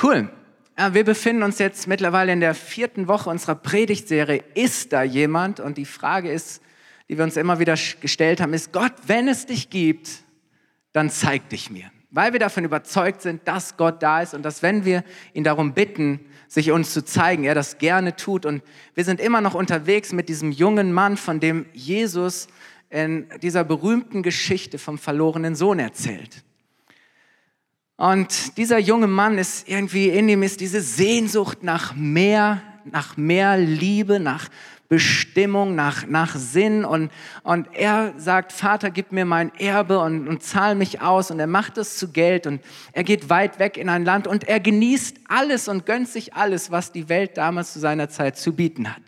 Cool. Wir befinden uns jetzt mittlerweile in der vierten Woche unserer Predigtserie. Ist da jemand? Und die Frage ist, die wir uns immer wieder gestellt haben, ist, Gott, wenn es dich gibt, dann zeig dich mir. Weil wir davon überzeugt sind, dass Gott da ist und dass wenn wir ihn darum bitten, sich uns zu zeigen, er das gerne tut. Und wir sind immer noch unterwegs mit diesem jungen Mann, von dem Jesus in dieser berühmten Geschichte vom verlorenen Sohn erzählt. Und dieser junge Mann ist irgendwie in ihm ist diese Sehnsucht nach mehr, nach mehr Liebe, nach Bestimmung, nach, nach Sinn. Und, und er sagt, Vater, gib mir mein Erbe und, und zahl mich aus. Und er macht es zu Geld und er geht weit weg in ein Land und er genießt alles und gönnt sich alles, was die Welt damals zu seiner Zeit zu bieten hat.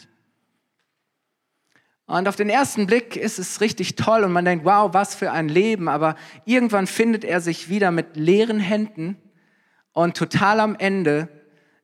Und auf den ersten Blick ist es richtig toll und man denkt, wow, was für ein Leben. Aber irgendwann findet er sich wieder mit leeren Händen und total am Ende.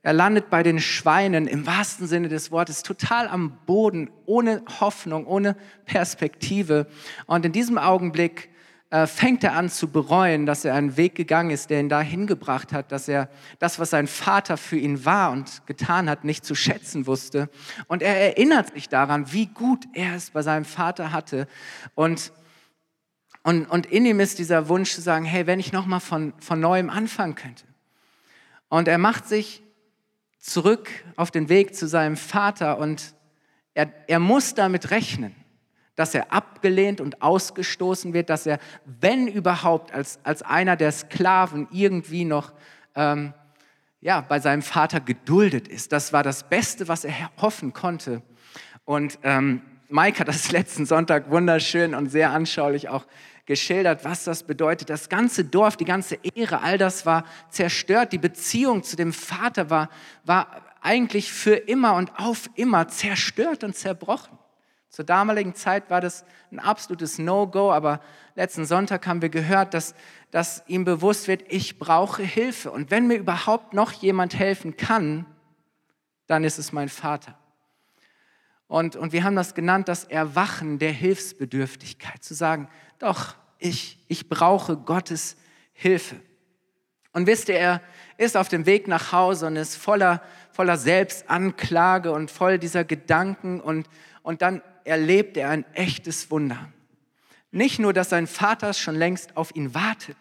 Er landet bei den Schweinen im wahrsten Sinne des Wortes, total am Boden, ohne Hoffnung, ohne Perspektive. Und in diesem Augenblick äh, fängt er an zu bereuen, dass er einen Weg gegangen ist, der ihn dahin gebracht hat, dass er das, was sein Vater für ihn war und getan hat, nicht zu schätzen wusste. Und er erinnert sich daran, wie gut er es bei seinem Vater hatte. Und, und, und in ihm ist dieser Wunsch zu sagen, hey, wenn ich nochmal von, von neuem anfangen könnte. Und er macht sich zurück auf den Weg zu seinem Vater und er, er muss damit rechnen dass er abgelehnt und ausgestoßen wird, dass er, wenn überhaupt, als, als einer der Sklaven irgendwie noch ähm, ja, bei seinem Vater geduldet ist. Das war das Beste, was er hoffen konnte. Und ähm, Mike hat das letzten Sonntag wunderschön und sehr anschaulich auch geschildert, was das bedeutet. Das ganze Dorf, die ganze Ehre, all das war zerstört. Die Beziehung zu dem Vater war, war eigentlich für immer und auf immer zerstört und zerbrochen. Zur damaligen Zeit war das ein absolutes No-Go, aber letzten Sonntag haben wir gehört, dass, dass ihm bewusst wird, ich brauche Hilfe. Und wenn mir überhaupt noch jemand helfen kann, dann ist es mein Vater. Und, und wir haben das genannt, das Erwachen der Hilfsbedürftigkeit, zu sagen, doch, ich, ich brauche Gottes Hilfe. Und wisst ihr, er ist auf dem Weg nach Hause und ist voller, voller Selbstanklage und voll dieser Gedanken und, und dann erlebt er ein echtes Wunder. Nicht nur, dass sein Vater schon längst auf ihn wartet,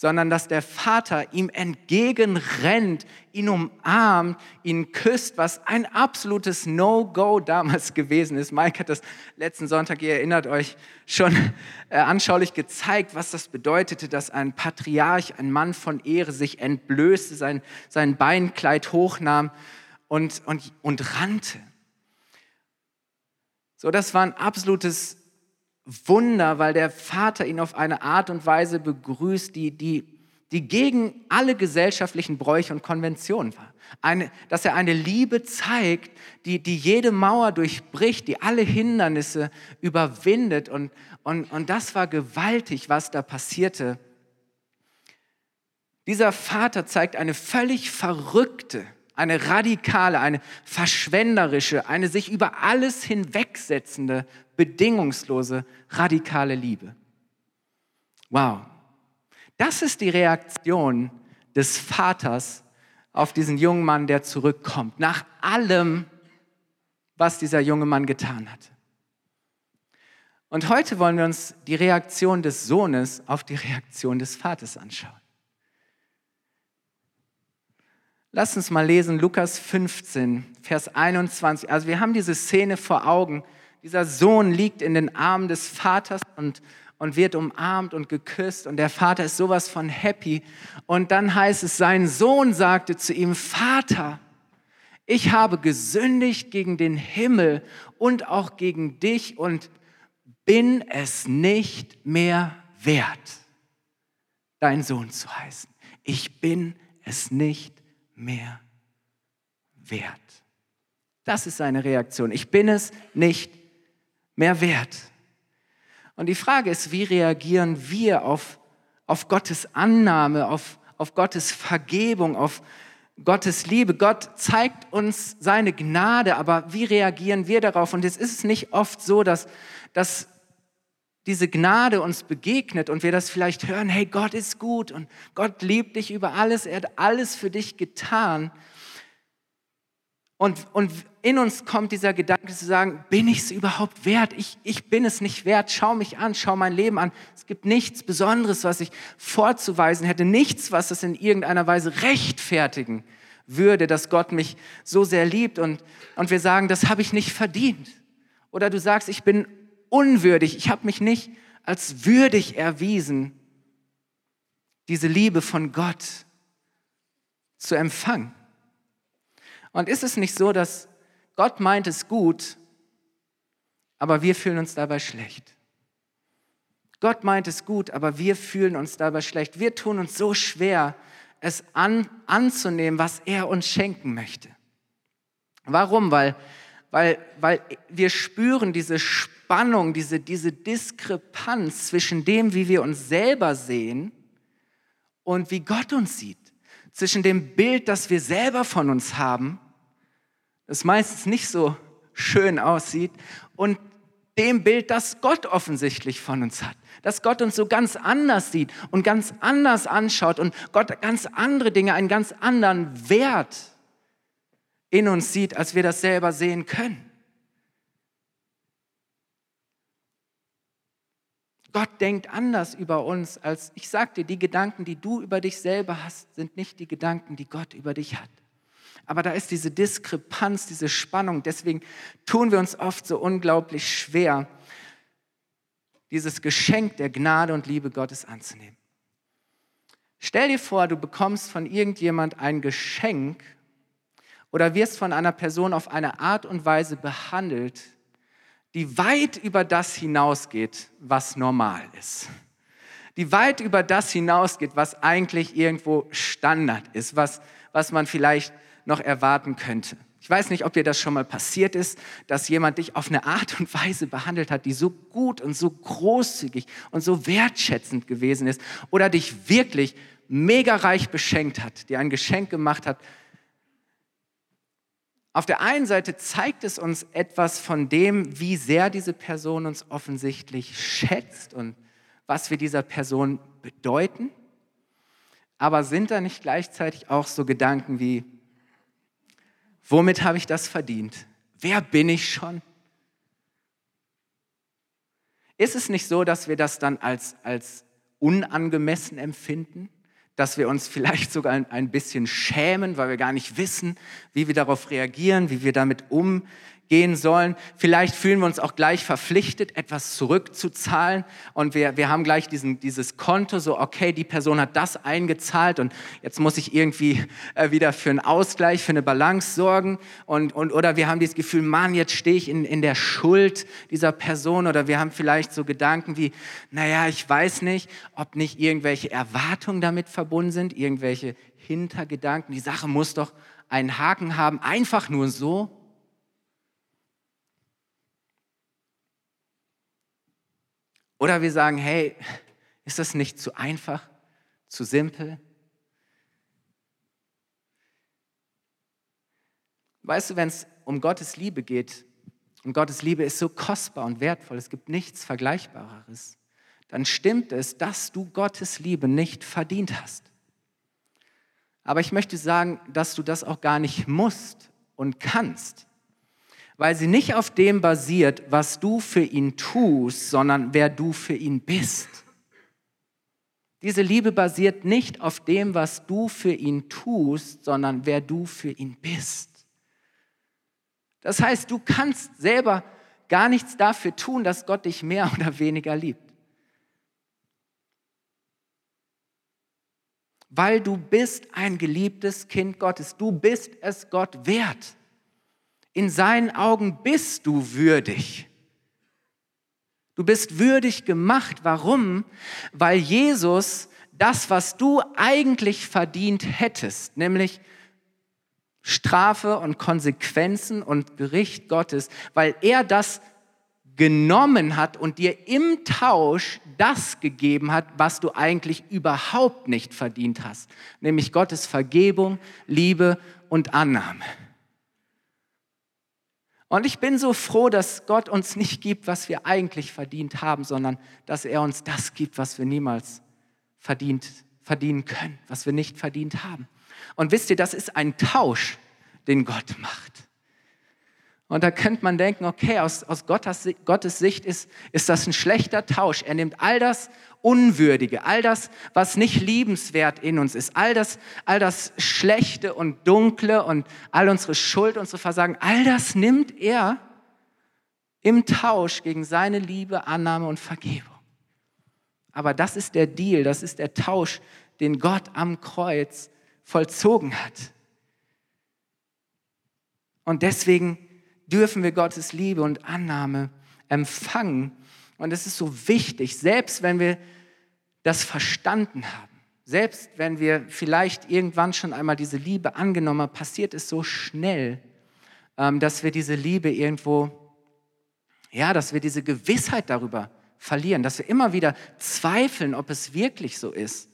sondern dass der Vater ihm entgegenrennt, ihn umarmt, ihn küsst, was ein absolutes No-Go damals gewesen ist. Mike hat das letzten Sonntag, ihr erinnert euch, schon äh, anschaulich gezeigt, was das bedeutete, dass ein Patriarch, ein Mann von Ehre sich entblößte, sein, sein Beinkleid hochnahm und, und, und rannte. So, das war ein absolutes Wunder, weil der Vater ihn auf eine Art und Weise begrüßt, die, die, die gegen alle gesellschaftlichen Bräuche und Konventionen war. Eine, dass er eine Liebe zeigt, die, die jede Mauer durchbricht, die alle Hindernisse überwindet. Und, und, und das war gewaltig, was da passierte. Dieser Vater zeigt eine völlig verrückte, eine radikale, eine verschwenderische, eine sich über alles hinwegsetzende, bedingungslose, radikale Liebe. Wow. Das ist die Reaktion des Vaters auf diesen jungen Mann, der zurückkommt, nach allem, was dieser junge Mann getan hat. Und heute wollen wir uns die Reaktion des Sohnes auf die Reaktion des Vaters anschauen. Lass uns mal lesen, Lukas 15, Vers 21. Also wir haben diese Szene vor Augen. Dieser Sohn liegt in den Armen des Vaters und, und wird umarmt und geküsst und der Vater ist sowas von happy. Und dann heißt es, sein Sohn sagte zu ihm, Vater, ich habe gesündigt gegen den Himmel und auch gegen dich und bin es nicht mehr wert, dein Sohn zu heißen. Ich bin es nicht mehr wert. Das ist seine Reaktion. Ich bin es nicht mehr wert. Und die Frage ist, wie reagieren wir auf, auf Gottes Annahme, auf, auf Gottes Vergebung, auf Gottes Liebe? Gott zeigt uns seine Gnade, aber wie reagieren wir darauf? Und es ist nicht oft so, dass, dass diese Gnade uns begegnet und wir das vielleicht hören, hey, Gott ist gut und Gott liebt dich über alles, er hat alles für dich getan. Und, und in uns kommt dieser Gedanke zu sagen, bin ich es überhaupt wert? Ich, ich bin es nicht wert. Schau mich an, schau mein Leben an. Es gibt nichts Besonderes, was ich vorzuweisen hätte, nichts, was es in irgendeiner Weise rechtfertigen würde, dass Gott mich so sehr liebt. Und, und wir sagen, das habe ich nicht verdient. Oder du sagst, ich bin unwürdig, ich habe mich nicht als würdig erwiesen, diese Liebe von Gott zu empfangen. Und ist es nicht so, dass Gott meint es gut, aber wir fühlen uns dabei schlecht? Gott meint es gut, aber wir fühlen uns dabei schlecht. Wir tun uns so schwer, es an, anzunehmen, was er uns schenken möchte. Warum? Weil, weil, weil wir spüren diese Spannung, diese, diese Diskrepanz zwischen dem, wie wir uns selber sehen und wie Gott uns sieht. Zwischen dem Bild, das wir selber von uns haben, das meistens nicht so schön aussieht, und dem Bild, das Gott offensichtlich von uns hat dass Gott uns so ganz anders sieht und ganz anders anschaut und Gott ganz andere Dinge, einen ganz anderen Wert in uns sieht, als wir das selber sehen können. Gott denkt anders über uns, als ich sag dir, die Gedanken, die du über dich selber hast, sind nicht die Gedanken, die Gott über dich hat. Aber da ist diese Diskrepanz, diese Spannung. Deswegen tun wir uns oft so unglaublich schwer, dieses Geschenk der Gnade und Liebe Gottes anzunehmen. Stell dir vor, du bekommst von irgendjemand ein Geschenk oder wirst von einer Person auf eine Art und Weise behandelt, die weit über das hinausgeht, was normal ist. Die weit über das hinausgeht, was eigentlich irgendwo Standard ist, was, was man vielleicht noch erwarten könnte. Ich weiß nicht, ob dir das schon mal passiert ist, dass jemand dich auf eine Art und Weise behandelt hat, die so gut und so großzügig und so wertschätzend gewesen ist oder dich wirklich mega reich beschenkt hat, dir ein Geschenk gemacht hat. Auf der einen Seite zeigt es uns etwas von dem, wie sehr diese Person uns offensichtlich schätzt und was wir dieser Person bedeuten. Aber sind da nicht gleichzeitig auch so Gedanken wie, Womit habe ich das verdient? Wer bin ich schon? Ist es nicht so, dass wir das dann als, als unangemessen empfinden? Dass wir uns vielleicht sogar ein, bisschen schämen, weil wir gar nicht wissen, wie wir darauf reagieren, wie wir damit umgehen? Gehen sollen. Vielleicht fühlen wir uns auch gleich verpflichtet, etwas zurückzuzahlen. Und wir, wir haben gleich diesen, dieses Konto, so, okay, die Person hat das eingezahlt und jetzt muss ich irgendwie äh, wieder für einen Ausgleich, für eine Balance sorgen. Und, und, oder wir haben dieses Gefühl, Mann, jetzt stehe ich in, in der Schuld dieser Person. Oder wir haben vielleicht so Gedanken wie, naja, ich weiß nicht, ob nicht irgendwelche Erwartungen damit verbunden sind, irgendwelche Hintergedanken. Die Sache muss doch einen Haken haben, einfach nur so. Oder wir sagen, hey, ist das nicht zu einfach, zu simpel? Weißt du, wenn es um Gottes Liebe geht, und Gottes Liebe ist so kostbar und wertvoll, es gibt nichts Vergleichbareres, dann stimmt es, dass du Gottes Liebe nicht verdient hast. Aber ich möchte sagen, dass du das auch gar nicht musst und kannst weil sie nicht auf dem basiert, was du für ihn tust, sondern wer du für ihn bist. Diese Liebe basiert nicht auf dem, was du für ihn tust, sondern wer du für ihn bist. Das heißt, du kannst selber gar nichts dafür tun, dass Gott dich mehr oder weniger liebt. Weil du bist ein geliebtes Kind Gottes. Du bist es Gott wert. In seinen Augen bist du würdig. Du bist würdig gemacht. Warum? Weil Jesus das, was du eigentlich verdient hättest, nämlich Strafe und Konsequenzen und Gericht Gottes, weil er das genommen hat und dir im Tausch das gegeben hat, was du eigentlich überhaupt nicht verdient hast, nämlich Gottes Vergebung, Liebe und Annahme. Und ich bin so froh, dass Gott uns nicht gibt, was wir eigentlich verdient haben, sondern dass er uns das gibt, was wir niemals verdient, verdienen können, was wir nicht verdient haben. Und wisst ihr, das ist ein Tausch, den Gott macht. Und da könnte man denken, okay, aus, aus Gottes, Gottes Sicht ist, ist das ein schlechter Tausch. Er nimmt all das Unwürdige, all das, was nicht liebenswert in uns ist, all das, all das Schlechte und Dunkle und all unsere Schuld, unsere Versagen, all das nimmt er im Tausch gegen seine Liebe, Annahme und Vergebung. Aber das ist der Deal, das ist der Tausch, den Gott am Kreuz vollzogen hat. Und deswegen dürfen wir Gottes Liebe und Annahme empfangen. Und es ist so wichtig, selbst wenn wir das verstanden haben, selbst wenn wir vielleicht irgendwann schon einmal diese Liebe angenommen haben, passiert es so schnell, ähm, dass wir diese Liebe irgendwo, ja, dass wir diese Gewissheit darüber verlieren, dass wir immer wieder zweifeln, ob es wirklich so ist.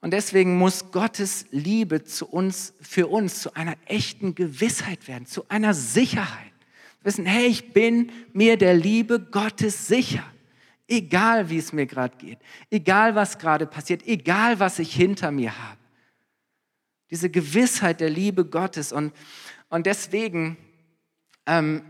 Und deswegen muss Gottes Liebe zu uns, für uns zu einer echten Gewissheit werden, zu einer Sicherheit. Wissen, hey, ich bin mir der Liebe Gottes sicher. Egal wie es mir gerade geht, egal was gerade passiert, egal was ich hinter mir habe. Diese Gewissheit der Liebe Gottes. Und, und deswegen ähm,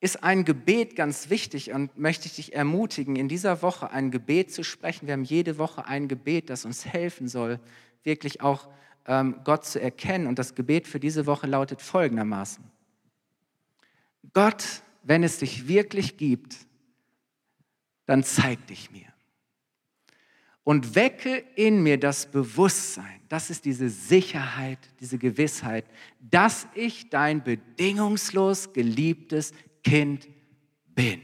ist ein Gebet ganz wichtig und möchte ich dich ermutigen, in dieser Woche ein Gebet zu sprechen. Wir haben jede Woche ein Gebet, das uns helfen soll, wirklich auch ähm, Gott zu erkennen. Und das Gebet für diese Woche lautet folgendermaßen. Gott, wenn es dich wirklich gibt, dann zeig dich mir. Und wecke in mir das Bewusstsein, das ist diese Sicherheit, diese Gewissheit, dass ich dein bedingungslos geliebtes Kind bin.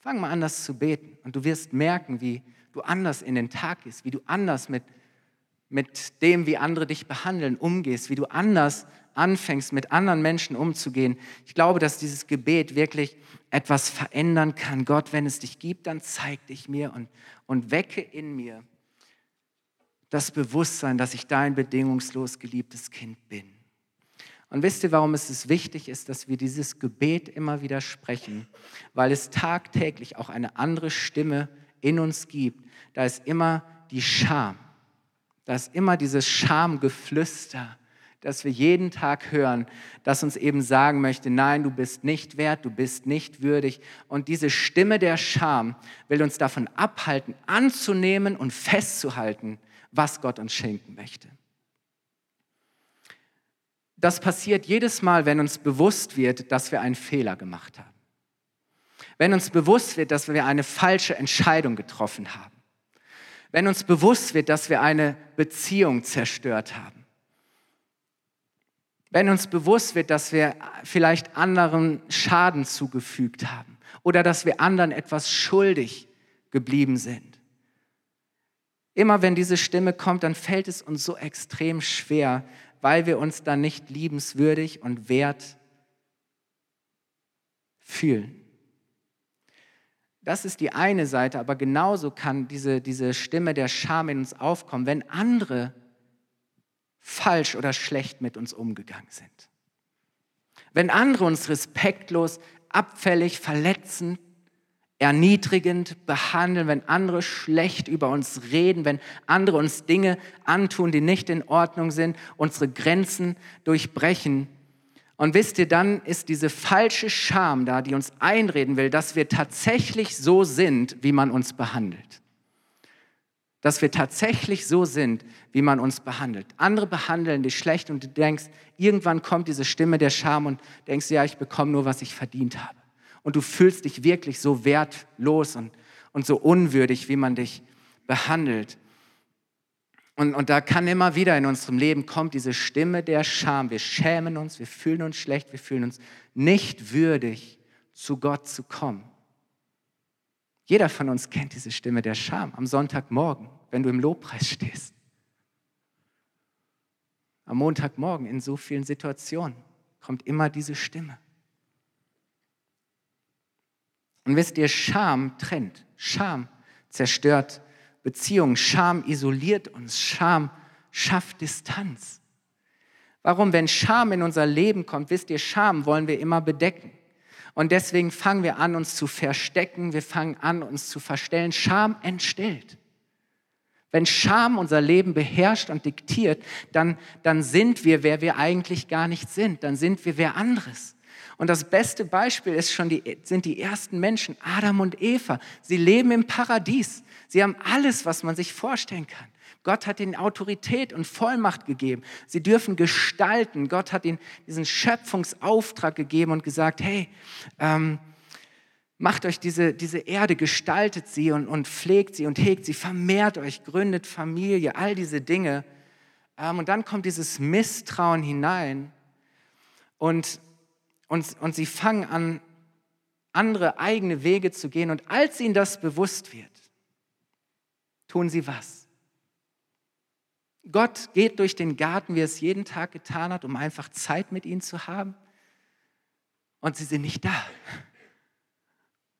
Fang mal an, das zu beten und du wirst merken, wie du anders in den Tag gehst, wie du anders mit, mit dem, wie andere dich behandeln, umgehst, wie du anders anfängst, mit anderen Menschen umzugehen. Ich glaube, dass dieses Gebet wirklich etwas verändern kann. Gott, wenn es dich gibt, dann zeig dich mir und, und wecke in mir das Bewusstsein, dass ich dein bedingungslos geliebtes Kind bin. Und wisst ihr, warum es wichtig ist, dass wir dieses Gebet immer wieder sprechen? Weil es tagtäglich auch eine andere Stimme in uns gibt. Da ist immer die Scham. Da ist immer dieses Schamgeflüster, das wir jeden Tag hören, das uns eben sagen möchte, nein, du bist nicht wert, du bist nicht würdig. Und diese Stimme der Scham will uns davon abhalten, anzunehmen und festzuhalten, was Gott uns schenken möchte. Das passiert jedes Mal, wenn uns bewusst wird, dass wir einen Fehler gemacht haben. Wenn uns bewusst wird, dass wir eine falsche Entscheidung getroffen haben. Wenn uns bewusst wird, dass wir eine Beziehung zerstört haben. Wenn uns bewusst wird, dass wir vielleicht anderen Schaden zugefügt haben oder dass wir anderen etwas schuldig geblieben sind. Immer wenn diese Stimme kommt, dann fällt es uns so extrem schwer, weil wir uns dann nicht liebenswürdig und wert fühlen. Das ist die eine Seite, aber genauso kann diese, diese Stimme der Scham in uns aufkommen, wenn andere falsch oder schlecht mit uns umgegangen sind. Wenn andere uns respektlos, abfällig, verletzend, erniedrigend behandeln, wenn andere schlecht über uns reden, wenn andere uns Dinge antun, die nicht in Ordnung sind, unsere Grenzen durchbrechen. Und wisst ihr, dann ist diese falsche Scham da, die uns einreden will, dass wir tatsächlich so sind, wie man uns behandelt. Dass wir tatsächlich so sind, wie man uns behandelt. Andere behandeln dich schlecht und du denkst, irgendwann kommt diese Stimme der Scham und denkst, ja, ich bekomme nur, was ich verdient habe und du fühlst dich wirklich so wertlos und, und so unwürdig, wie man dich behandelt. Und, und da kann immer wieder in unserem Leben kommt diese Stimme der Scham. Wir schämen uns, wir fühlen uns schlecht, wir fühlen uns nicht würdig, zu Gott zu kommen. Jeder von uns kennt diese Stimme der Scham am Sonntagmorgen, wenn du im Lobpreis stehst. Am Montagmorgen in so vielen Situationen kommt immer diese Stimme. Und wisst ihr, Scham trennt, Scham zerstört Beziehungen, Scham isoliert uns, Scham schafft Distanz. Warum? Wenn Scham in unser Leben kommt, wisst ihr, Scham wollen wir immer bedecken. Und deswegen fangen wir an, uns zu verstecken, wir fangen an, uns zu verstellen. Scham entstellt. Wenn Scham unser Leben beherrscht und diktiert, dann, dann sind wir, wer wir eigentlich gar nicht sind. Dann sind wir wer anderes. Und das beste Beispiel ist schon die, sind die ersten Menschen, Adam und Eva. Sie leben im Paradies. Sie haben alles, was man sich vorstellen kann. Gott hat ihnen Autorität und Vollmacht gegeben. Sie dürfen gestalten. Gott hat ihnen diesen Schöpfungsauftrag gegeben und gesagt, hey, ähm, macht euch diese, diese Erde, gestaltet sie und, und pflegt sie und hegt sie, vermehrt euch, gründet Familie, all diese Dinge. Ähm, und dann kommt dieses Misstrauen hinein und, und, und sie fangen an, andere eigene Wege zu gehen. Und als ihnen das bewusst wird, tun sie was? Gott geht durch den Garten, wie er es jeden Tag getan hat, um einfach Zeit mit ihnen zu haben. Und sie sind nicht da.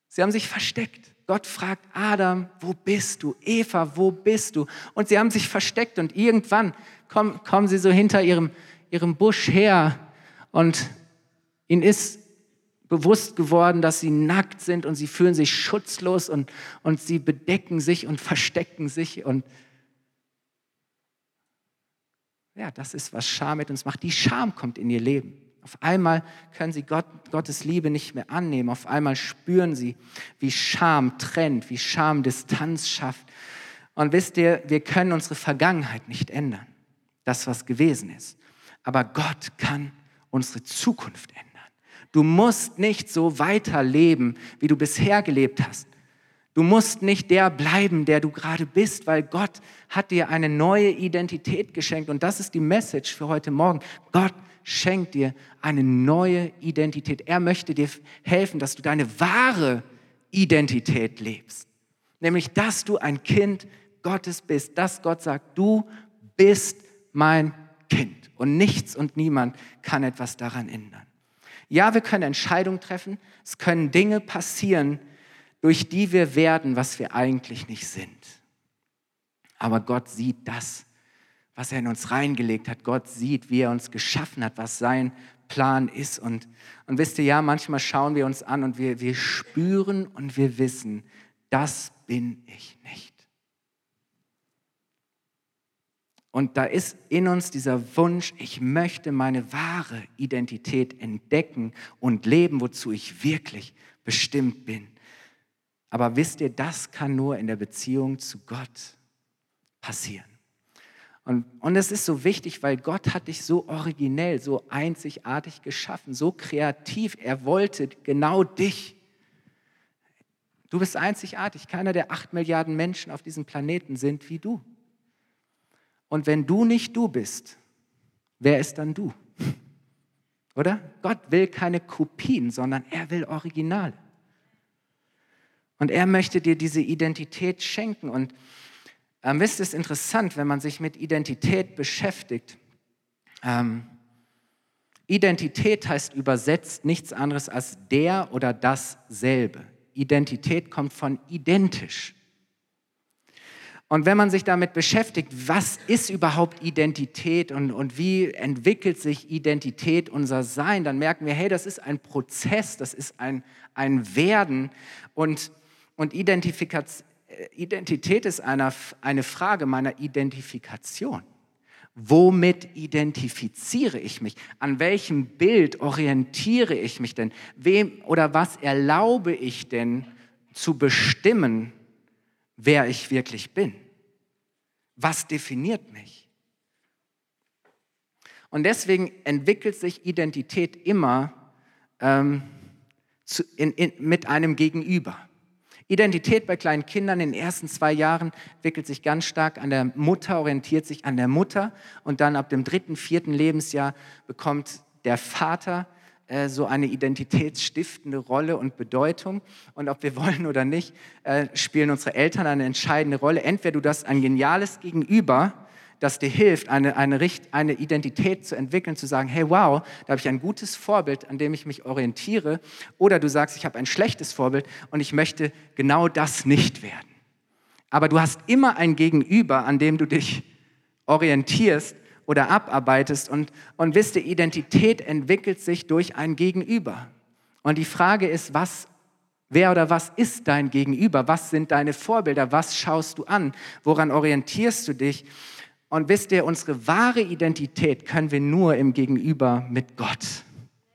Sie haben sich versteckt. Gott fragt Adam, wo bist du? Eva, wo bist du? Und sie haben sich versteckt und irgendwann kommen, kommen sie so hinter ihrem, ihrem Busch her und ihnen ist bewusst geworden, dass sie nackt sind und sie fühlen sich schutzlos und, und sie bedecken sich und verstecken sich und ja, das ist, was Scham mit uns macht. Die Scham kommt in ihr Leben. Auf einmal können sie Gott, Gottes Liebe nicht mehr annehmen. Auf einmal spüren sie, wie Scham trennt, wie Scham Distanz schafft. Und wisst ihr, wir können unsere Vergangenheit nicht ändern. Das, was gewesen ist. Aber Gott kann unsere Zukunft ändern. Du musst nicht so weiterleben, wie du bisher gelebt hast. Du musst nicht der bleiben, der du gerade bist, weil Gott hat dir eine neue Identität geschenkt. Und das ist die Message für heute Morgen. Gott schenkt dir eine neue Identität. Er möchte dir helfen, dass du deine wahre Identität lebst. Nämlich, dass du ein Kind Gottes bist. Dass Gott sagt, du bist mein Kind. Und nichts und niemand kann etwas daran ändern. Ja, wir können Entscheidungen treffen. Es können Dinge passieren, durch die wir werden, was wir eigentlich nicht sind. Aber Gott sieht das, was er in uns reingelegt hat. Gott sieht, wie er uns geschaffen hat, was sein Plan ist. Und, und wisst ihr, ja, manchmal schauen wir uns an und wir, wir spüren und wir wissen, das bin ich nicht. Und da ist in uns dieser Wunsch, ich möchte meine wahre Identität entdecken und leben, wozu ich wirklich bestimmt bin. Aber wisst ihr, das kann nur in der Beziehung zu Gott passieren. Und, und es ist so wichtig, weil Gott hat dich so originell, so einzigartig geschaffen, so kreativ. Er wollte genau dich. Du bist einzigartig. Keiner der acht Milliarden Menschen auf diesem Planeten sind wie du. Und wenn du nicht du bist, wer ist dann du? Oder? Gott will keine Kopien, sondern er will Originale. Und er möchte dir diese Identität schenken. Und ähm, wisst es ist interessant, wenn man sich mit Identität beschäftigt. Ähm, Identität heißt übersetzt nichts anderes als der oder dasselbe. Identität kommt von identisch. Und wenn man sich damit beschäftigt, was ist überhaupt Identität und, und wie entwickelt sich Identität, unser Sein, dann merken wir, hey, das ist ein Prozess, das ist ein, ein Werden. Und und Identität ist eine, eine Frage meiner Identifikation. Womit identifiziere ich mich? An welchem Bild orientiere ich mich denn? Wem oder was erlaube ich denn zu bestimmen, wer ich wirklich bin? Was definiert mich? Und deswegen entwickelt sich Identität immer ähm, zu, in, in, mit einem Gegenüber. Identität bei kleinen Kindern in den ersten zwei Jahren entwickelt sich ganz stark an der Mutter, orientiert sich an der Mutter und dann ab dem dritten, vierten Lebensjahr bekommt der Vater äh, so eine identitätsstiftende Rolle und Bedeutung. Und ob wir wollen oder nicht, äh, spielen unsere Eltern eine entscheidende Rolle. Entweder du hast ein geniales Gegenüber, das dir hilft, eine, eine, eine Identität zu entwickeln, zu sagen, hey, wow, da habe ich ein gutes Vorbild, an dem ich mich orientiere. Oder du sagst, ich habe ein schlechtes Vorbild und ich möchte genau das nicht werden. Aber du hast immer ein Gegenüber, an dem du dich orientierst oder abarbeitest. Und, und wisst ihr, Identität entwickelt sich durch ein Gegenüber. Und die Frage ist, was, wer oder was ist dein Gegenüber? Was sind deine Vorbilder? Was schaust du an? Woran orientierst du dich? Und wisst ihr, unsere wahre Identität können wir nur im Gegenüber mit Gott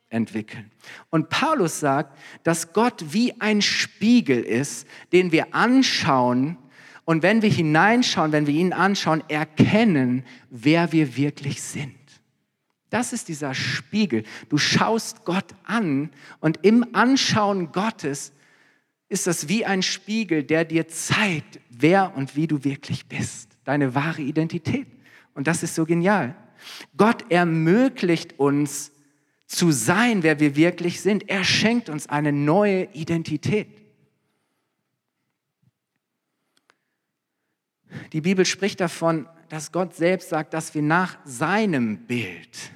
entwickeln. Und Paulus sagt, dass Gott wie ein Spiegel ist, den wir anschauen und wenn wir hineinschauen, wenn wir ihn anschauen, erkennen, wer wir wirklich sind. Das ist dieser Spiegel. Du schaust Gott an und im Anschauen Gottes ist das wie ein Spiegel, der dir zeigt, wer und wie du wirklich bist. Deine wahre Identität. Und das ist so genial. Gott ermöglicht uns zu sein, wer wir wirklich sind. Er schenkt uns eine neue Identität. Die Bibel spricht davon, dass Gott selbst sagt, dass wir nach seinem Bild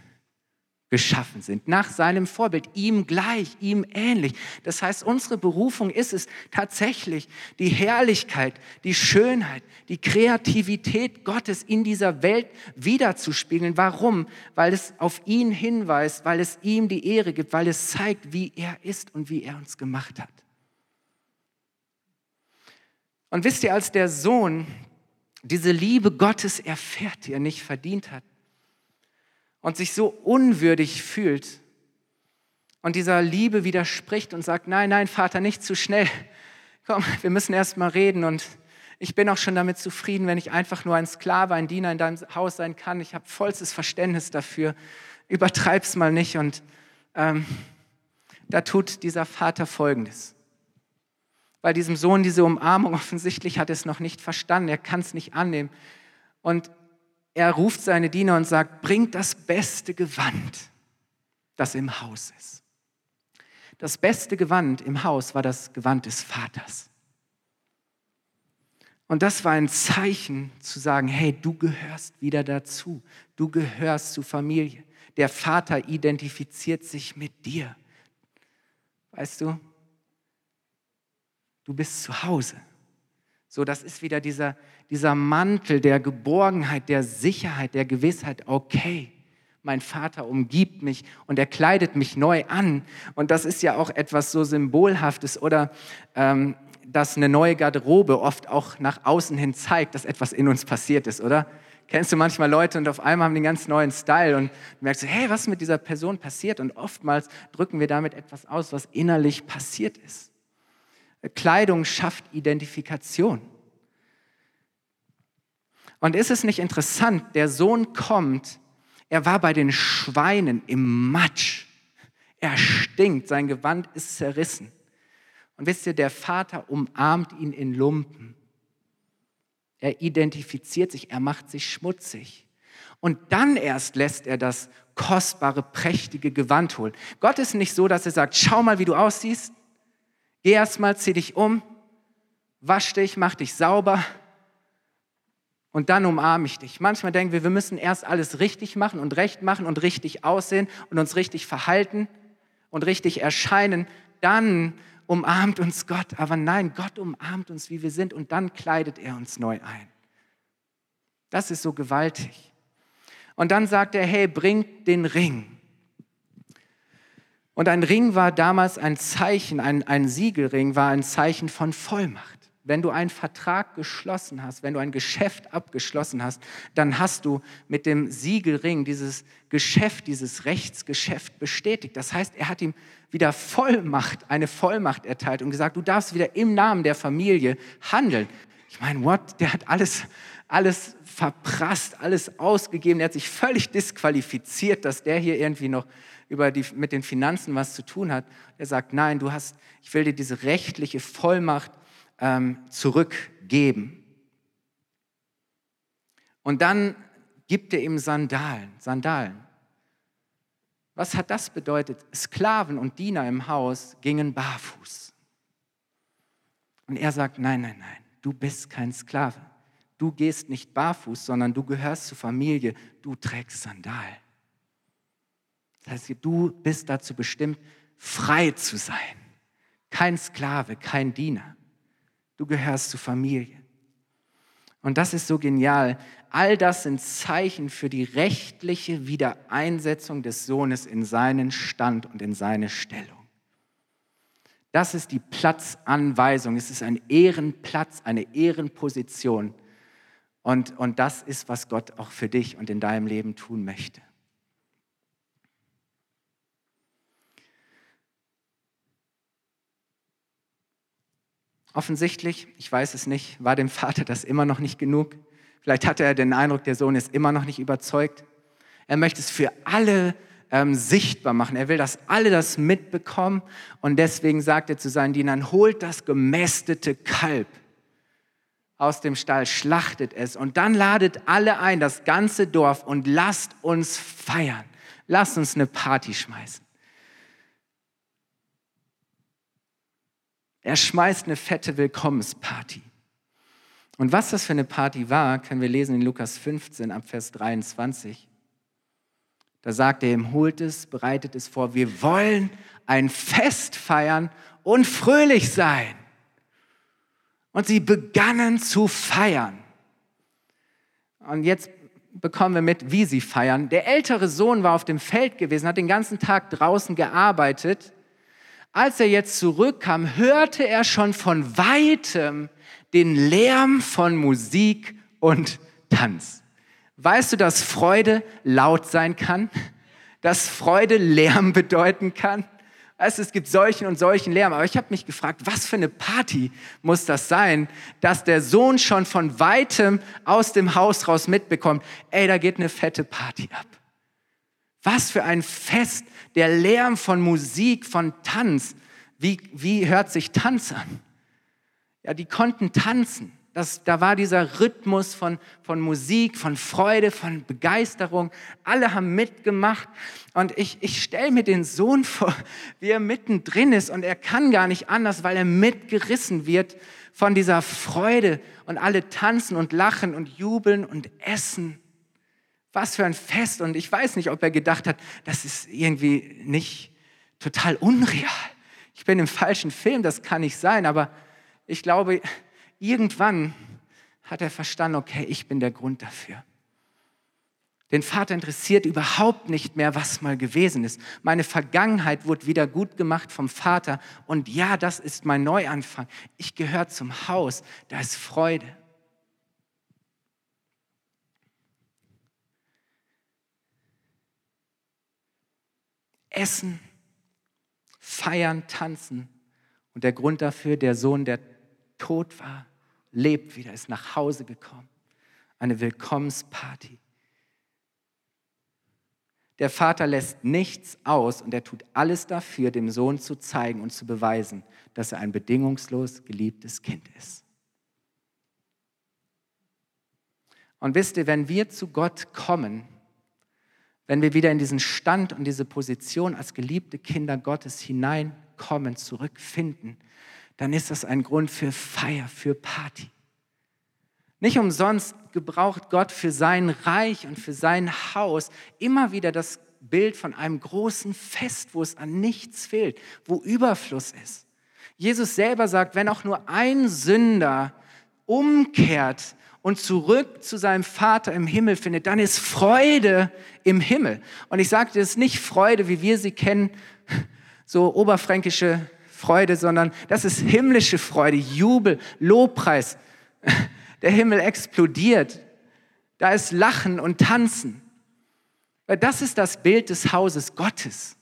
geschaffen sind, nach seinem Vorbild, ihm gleich, ihm ähnlich. Das heißt, unsere Berufung ist es tatsächlich, die Herrlichkeit, die Schönheit, die Kreativität Gottes in dieser Welt wiederzuspiegeln. Warum? Weil es auf ihn hinweist, weil es ihm die Ehre gibt, weil es zeigt, wie er ist und wie er uns gemacht hat. Und wisst ihr, als der Sohn diese Liebe Gottes erfährt, die er nicht verdient hat und sich so unwürdig fühlt und dieser Liebe widerspricht und sagt, nein, nein, Vater, nicht zu schnell. Komm, wir müssen erst mal reden und ich bin auch schon damit zufrieden, wenn ich einfach nur ein Sklave, ein Diener in deinem Haus sein kann. Ich habe vollstes Verständnis dafür. Übertreib's mal nicht. Und ähm, da tut dieser Vater Folgendes bei diesem Sohn diese Umarmung. Offensichtlich hat er es noch nicht verstanden, er kann es nicht annehmen. Und er ruft seine Diener und sagt, bringt das beste Gewand, das im Haus ist. Das beste Gewand im Haus war das Gewand des Vaters. Und das war ein Zeichen zu sagen, hey, du gehörst wieder dazu, du gehörst zur Familie. Der Vater identifiziert sich mit dir. Weißt du, du bist zu Hause. So, das ist wieder dieser, dieser Mantel der Geborgenheit, der Sicherheit, der Gewissheit, okay, mein Vater umgibt mich und er kleidet mich neu an. Und das ist ja auch etwas so Symbolhaftes oder ähm, dass eine neue Garderobe oft auch nach außen hin zeigt, dass etwas in uns passiert ist, oder? Kennst du manchmal Leute und auf einmal haben die einen ganz neuen Style und du merkst, hey, was ist mit dieser Person passiert? Und oftmals drücken wir damit etwas aus, was innerlich passiert ist. Kleidung schafft Identifikation. Und ist es nicht interessant, der Sohn kommt, er war bei den Schweinen im Matsch. Er stinkt, sein Gewand ist zerrissen. Und wisst ihr, der Vater umarmt ihn in Lumpen. Er identifiziert sich, er macht sich schmutzig. Und dann erst lässt er das kostbare, prächtige Gewand holen. Gott ist nicht so, dass er sagt, schau mal, wie du aussiehst. Geh erstmal, zieh dich um, wasch dich, mach dich sauber und dann umarme ich dich. Manchmal denken wir, wir müssen erst alles richtig machen und recht machen und richtig aussehen und uns richtig verhalten und richtig erscheinen. Dann umarmt uns Gott. Aber nein, Gott umarmt uns, wie wir sind und dann kleidet er uns neu ein. Das ist so gewaltig. Und dann sagt er, hey, bringt den Ring. Und ein Ring war damals ein Zeichen, ein, ein Siegelring war ein Zeichen von Vollmacht. Wenn du einen Vertrag geschlossen hast, wenn du ein Geschäft abgeschlossen hast, dann hast du mit dem Siegelring dieses Geschäft, dieses Rechtsgeschäft bestätigt. Das heißt, er hat ihm wieder Vollmacht, eine Vollmacht erteilt und gesagt, du darfst wieder im Namen der Familie handeln. Ich meine, what? Der hat alles, alles verprasst, alles ausgegeben. Er hat sich völlig disqualifiziert, dass der hier irgendwie noch über die, mit den Finanzen was zu tun hat. Er sagt, nein, du hast, ich will dir diese rechtliche Vollmacht ähm, zurückgeben. Und dann gibt er ihm Sandalen, Sandalen. Was hat das bedeutet? Sklaven und Diener im Haus gingen barfuß. Und er sagt, nein, nein, nein, du bist kein Sklave. Du gehst nicht barfuß, sondern du gehörst zur Familie, du trägst Sandalen. Das heißt, du bist dazu bestimmt, frei zu sein. Kein Sklave, kein Diener. Du gehörst zur Familie. Und das ist so genial. All das sind Zeichen für die rechtliche Wiedereinsetzung des Sohnes in seinen Stand und in seine Stellung. Das ist die Platzanweisung. Es ist ein Ehrenplatz, eine Ehrenposition. Und, und das ist, was Gott auch für dich und in deinem Leben tun möchte. Offensichtlich, ich weiß es nicht, war dem Vater das immer noch nicht genug. Vielleicht hatte er den Eindruck, der Sohn ist immer noch nicht überzeugt. Er möchte es für alle ähm, sichtbar machen. Er will, dass alle das mitbekommen. Und deswegen sagt er zu seinen Dienern, holt das gemästete Kalb aus dem Stall, schlachtet es und dann ladet alle ein, das ganze Dorf, und lasst uns feiern. Lasst uns eine Party schmeißen. Er schmeißt eine fette Willkommensparty. Und was das für eine Party war, können wir lesen in Lukas 15 ab Vers 23. Da sagt er ihm, holt es, bereitet es vor, wir wollen ein Fest feiern und fröhlich sein. Und sie begannen zu feiern. Und jetzt bekommen wir mit, wie sie feiern. Der ältere Sohn war auf dem Feld gewesen, hat den ganzen Tag draußen gearbeitet als er jetzt zurückkam, hörte er schon von weitem den Lärm von Musik und Tanz. Weißt du, dass Freude laut sein kann? Dass Freude Lärm bedeuten kann? Weißt du, es gibt solchen und solchen Lärm. Aber ich habe mich gefragt, was für eine Party muss das sein, dass der Sohn schon von weitem aus dem Haus raus mitbekommt, ey, da geht eine fette Party ab. Was für ein Fest, der Lärm von Musik, von Tanz. Wie, wie hört sich Tanz an? Ja, die konnten tanzen. Das, da war dieser Rhythmus von, von Musik, von Freude, von Begeisterung. Alle haben mitgemacht. Und ich, ich stelle mir den Sohn vor, wie er mittendrin ist. Und er kann gar nicht anders, weil er mitgerissen wird von dieser Freude. Und alle tanzen und lachen und jubeln und essen. Was für ein Fest. Und ich weiß nicht, ob er gedacht hat, das ist irgendwie nicht total unreal. Ich bin im falschen Film, das kann nicht sein. Aber ich glaube, irgendwann hat er verstanden, okay, ich bin der Grund dafür. Den Vater interessiert überhaupt nicht mehr, was mal gewesen ist. Meine Vergangenheit wurde wieder gut gemacht vom Vater. Und ja, das ist mein Neuanfang. Ich gehöre zum Haus. Da ist Freude. essen, feiern, tanzen. Und der Grund dafür, der Sohn, der tot war, lebt wieder, ist nach Hause gekommen. Eine Willkommensparty. Der Vater lässt nichts aus und er tut alles dafür, dem Sohn zu zeigen und zu beweisen, dass er ein bedingungslos geliebtes Kind ist. Und wisst ihr, wenn wir zu Gott kommen, wenn wir wieder in diesen Stand und diese Position als geliebte Kinder Gottes hineinkommen, zurückfinden, dann ist das ein Grund für Feier, für Party. Nicht umsonst gebraucht Gott für sein Reich und für sein Haus immer wieder das Bild von einem großen Fest, wo es an nichts fehlt, wo Überfluss ist. Jesus selber sagt, wenn auch nur ein Sünder umkehrt und zurück zu seinem Vater im Himmel findet, dann ist Freude im Himmel. Und ich sage das ist nicht Freude, wie wir sie kennen, so oberfränkische Freude, sondern das ist himmlische Freude, Jubel, Lobpreis. Der Himmel explodiert. Da ist Lachen und Tanzen. Das ist das Bild des Hauses Gottes.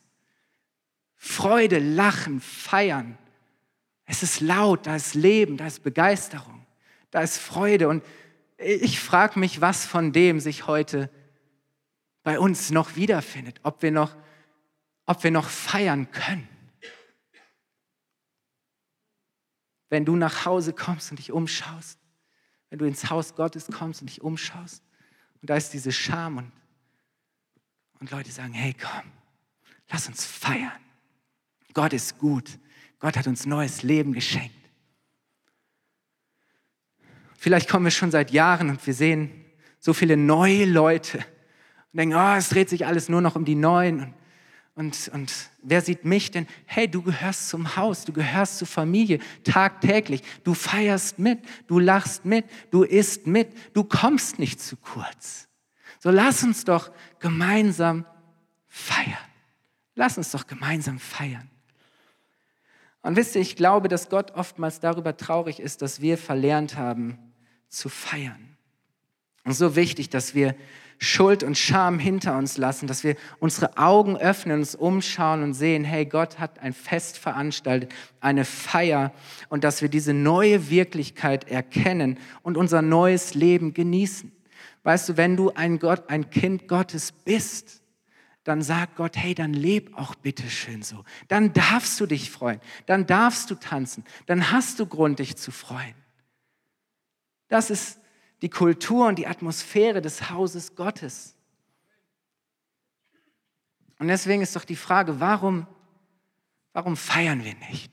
Freude, Lachen, Feiern. Es ist laut, da ist Leben, da ist Begeisterung, da ist Freude. Und ich frage mich, was von dem sich heute bei uns noch wiederfindet, ob wir noch, ob wir noch feiern können. Wenn du nach Hause kommst und dich umschaust, wenn du ins Haus Gottes kommst und dich umschaust und da ist diese Scham und, und Leute sagen, hey komm, lass uns feiern. Gott ist gut. Gott hat uns neues Leben geschenkt. Vielleicht kommen wir schon seit Jahren und wir sehen so viele neue Leute und denken, oh, es dreht sich alles nur noch um die Neuen. Und, Und, und wer sieht mich denn? Hey, du gehörst zum Haus, du gehörst zur Familie tagtäglich. Du feierst mit, du lachst mit, du isst mit, du kommst nicht zu kurz. So lass uns doch gemeinsam feiern. Lass uns doch gemeinsam feiern. Und wisst ihr, ich glaube, dass Gott oftmals darüber traurig ist, dass wir verlernt haben zu feiern. Und so wichtig, dass wir Schuld und Scham hinter uns lassen, dass wir unsere Augen öffnen, uns umschauen und sehen, hey, Gott hat ein Fest veranstaltet, eine Feier und dass wir diese neue Wirklichkeit erkennen und unser neues Leben genießen. Weißt du, wenn du ein Gott, ein Kind Gottes bist, dann sagt Gott, hey, dann leb auch bitte schön so. Dann darfst du dich freuen, dann darfst du tanzen, dann hast du Grund, dich zu freuen. Das ist die Kultur und die Atmosphäre des Hauses Gottes. Und deswegen ist doch die Frage, warum, warum feiern wir nicht?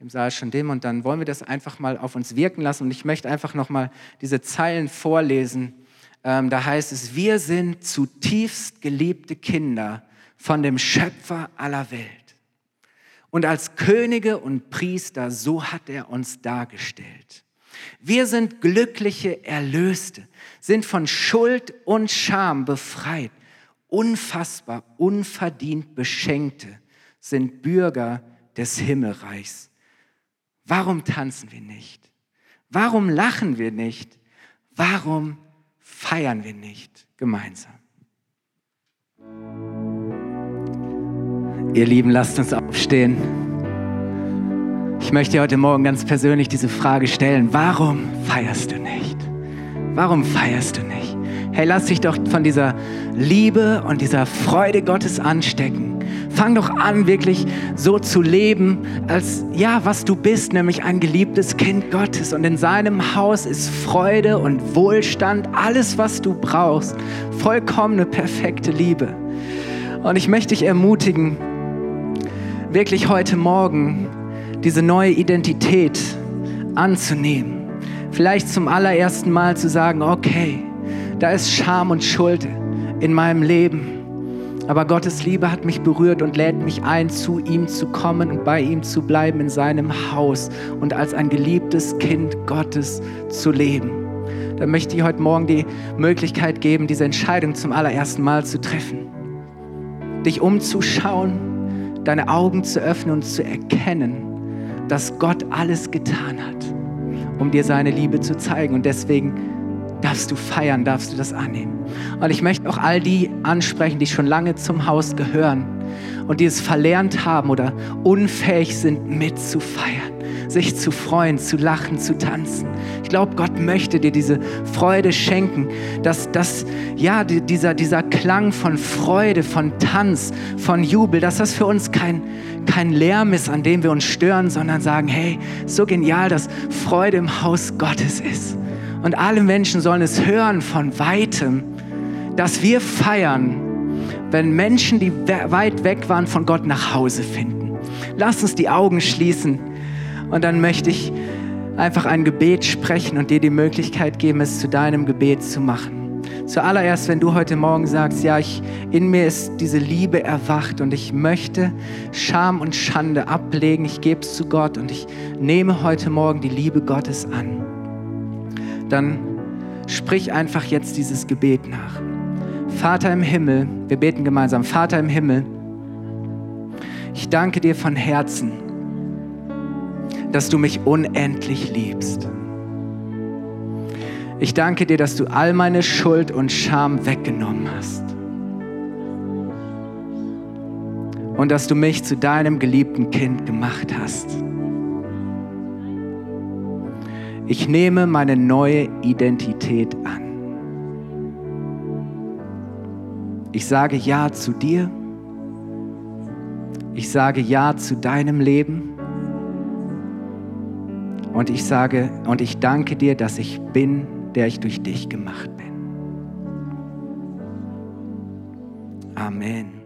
Im Saal schon dem und dann wollen wir das einfach mal auf uns wirken lassen und ich möchte einfach noch mal diese Zeilen vorlesen. Ähm, da heißt es: Wir sind zutiefst geliebte Kinder von dem Schöpfer aller Welt. Und als Könige und Priester, so hat er uns dargestellt. Wir sind glückliche Erlöste, sind von Schuld und Scham befreit, unfassbar, unverdient Beschenkte, sind Bürger des Himmelreichs. Warum tanzen wir nicht? Warum lachen wir nicht? Warum feiern wir nicht gemeinsam? Ihr Lieben, lasst uns aufstehen. Ich möchte dir heute Morgen ganz persönlich diese Frage stellen. Warum feierst du nicht? Warum feierst du nicht? Hey, lass dich doch von dieser Liebe und dieser Freude Gottes anstecken. Fang doch an, wirklich so zu leben, als ja, was du bist, nämlich ein geliebtes Kind Gottes. Und in seinem Haus ist Freude und Wohlstand, alles, was du brauchst. Vollkommene, perfekte Liebe. Und ich möchte dich ermutigen, wirklich heute Morgen diese neue Identität anzunehmen. Vielleicht zum allerersten Mal zu sagen, okay, da ist Scham und Schuld in meinem Leben. Aber Gottes Liebe hat mich berührt und lädt mich ein, zu ihm zu kommen und bei ihm zu bleiben in seinem Haus und als ein geliebtes Kind Gottes zu leben. Da möchte ich heute Morgen die Möglichkeit geben, diese Entscheidung zum allerersten Mal zu treffen. Dich umzuschauen, deine Augen zu öffnen und zu erkennen, dass Gott alles getan hat, um dir seine Liebe zu zeigen. Und deswegen darfst du feiern, darfst du das annehmen. Und ich möchte auch all die ansprechen, die schon lange zum Haus gehören und die es verlernt haben oder unfähig sind, mitzufeiern sich zu freuen, zu lachen, zu tanzen. Ich glaube, Gott möchte dir diese Freude schenken, dass, dass ja, dieser, dieser Klang von Freude, von Tanz, von Jubel, dass das für uns kein, kein Lärm ist, an dem wir uns stören, sondern sagen, hey, so genial, dass Freude im Haus Gottes ist. Und alle Menschen sollen es hören von weitem, dass wir feiern, wenn Menschen, die weit weg waren, von Gott nach Hause finden. Lass uns die Augen schließen. Und dann möchte ich einfach ein Gebet sprechen und dir die Möglichkeit geben, es zu deinem Gebet zu machen. Zuallererst, wenn du heute Morgen sagst, ja, ich, in mir ist diese Liebe erwacht und ich möchte Scham und Schande ablegen, ich gebe es zu Gott und ich nehme heute Morgen die Liebe Gottes an, dann sprich einfach jetzt dieses Gebet nach. Vater im Himmel, wir beten gemeinsam, Vater im Himmel, ich danke dir von Herzen dass du mich unendlich liebst. Ich danke dir, dass du all meine Schuld und Scham weggenommen hast. Und dass du mich zu deinem geliebten Kind gemacht hast. Ich nehme meine neue Identität an. Ich sage Ja zu dir. Ich sage Ja zu deinem Leben. Und ich sage, und ich danke dir, dass ich bin, der ich durch dich gemacht bin. Amen.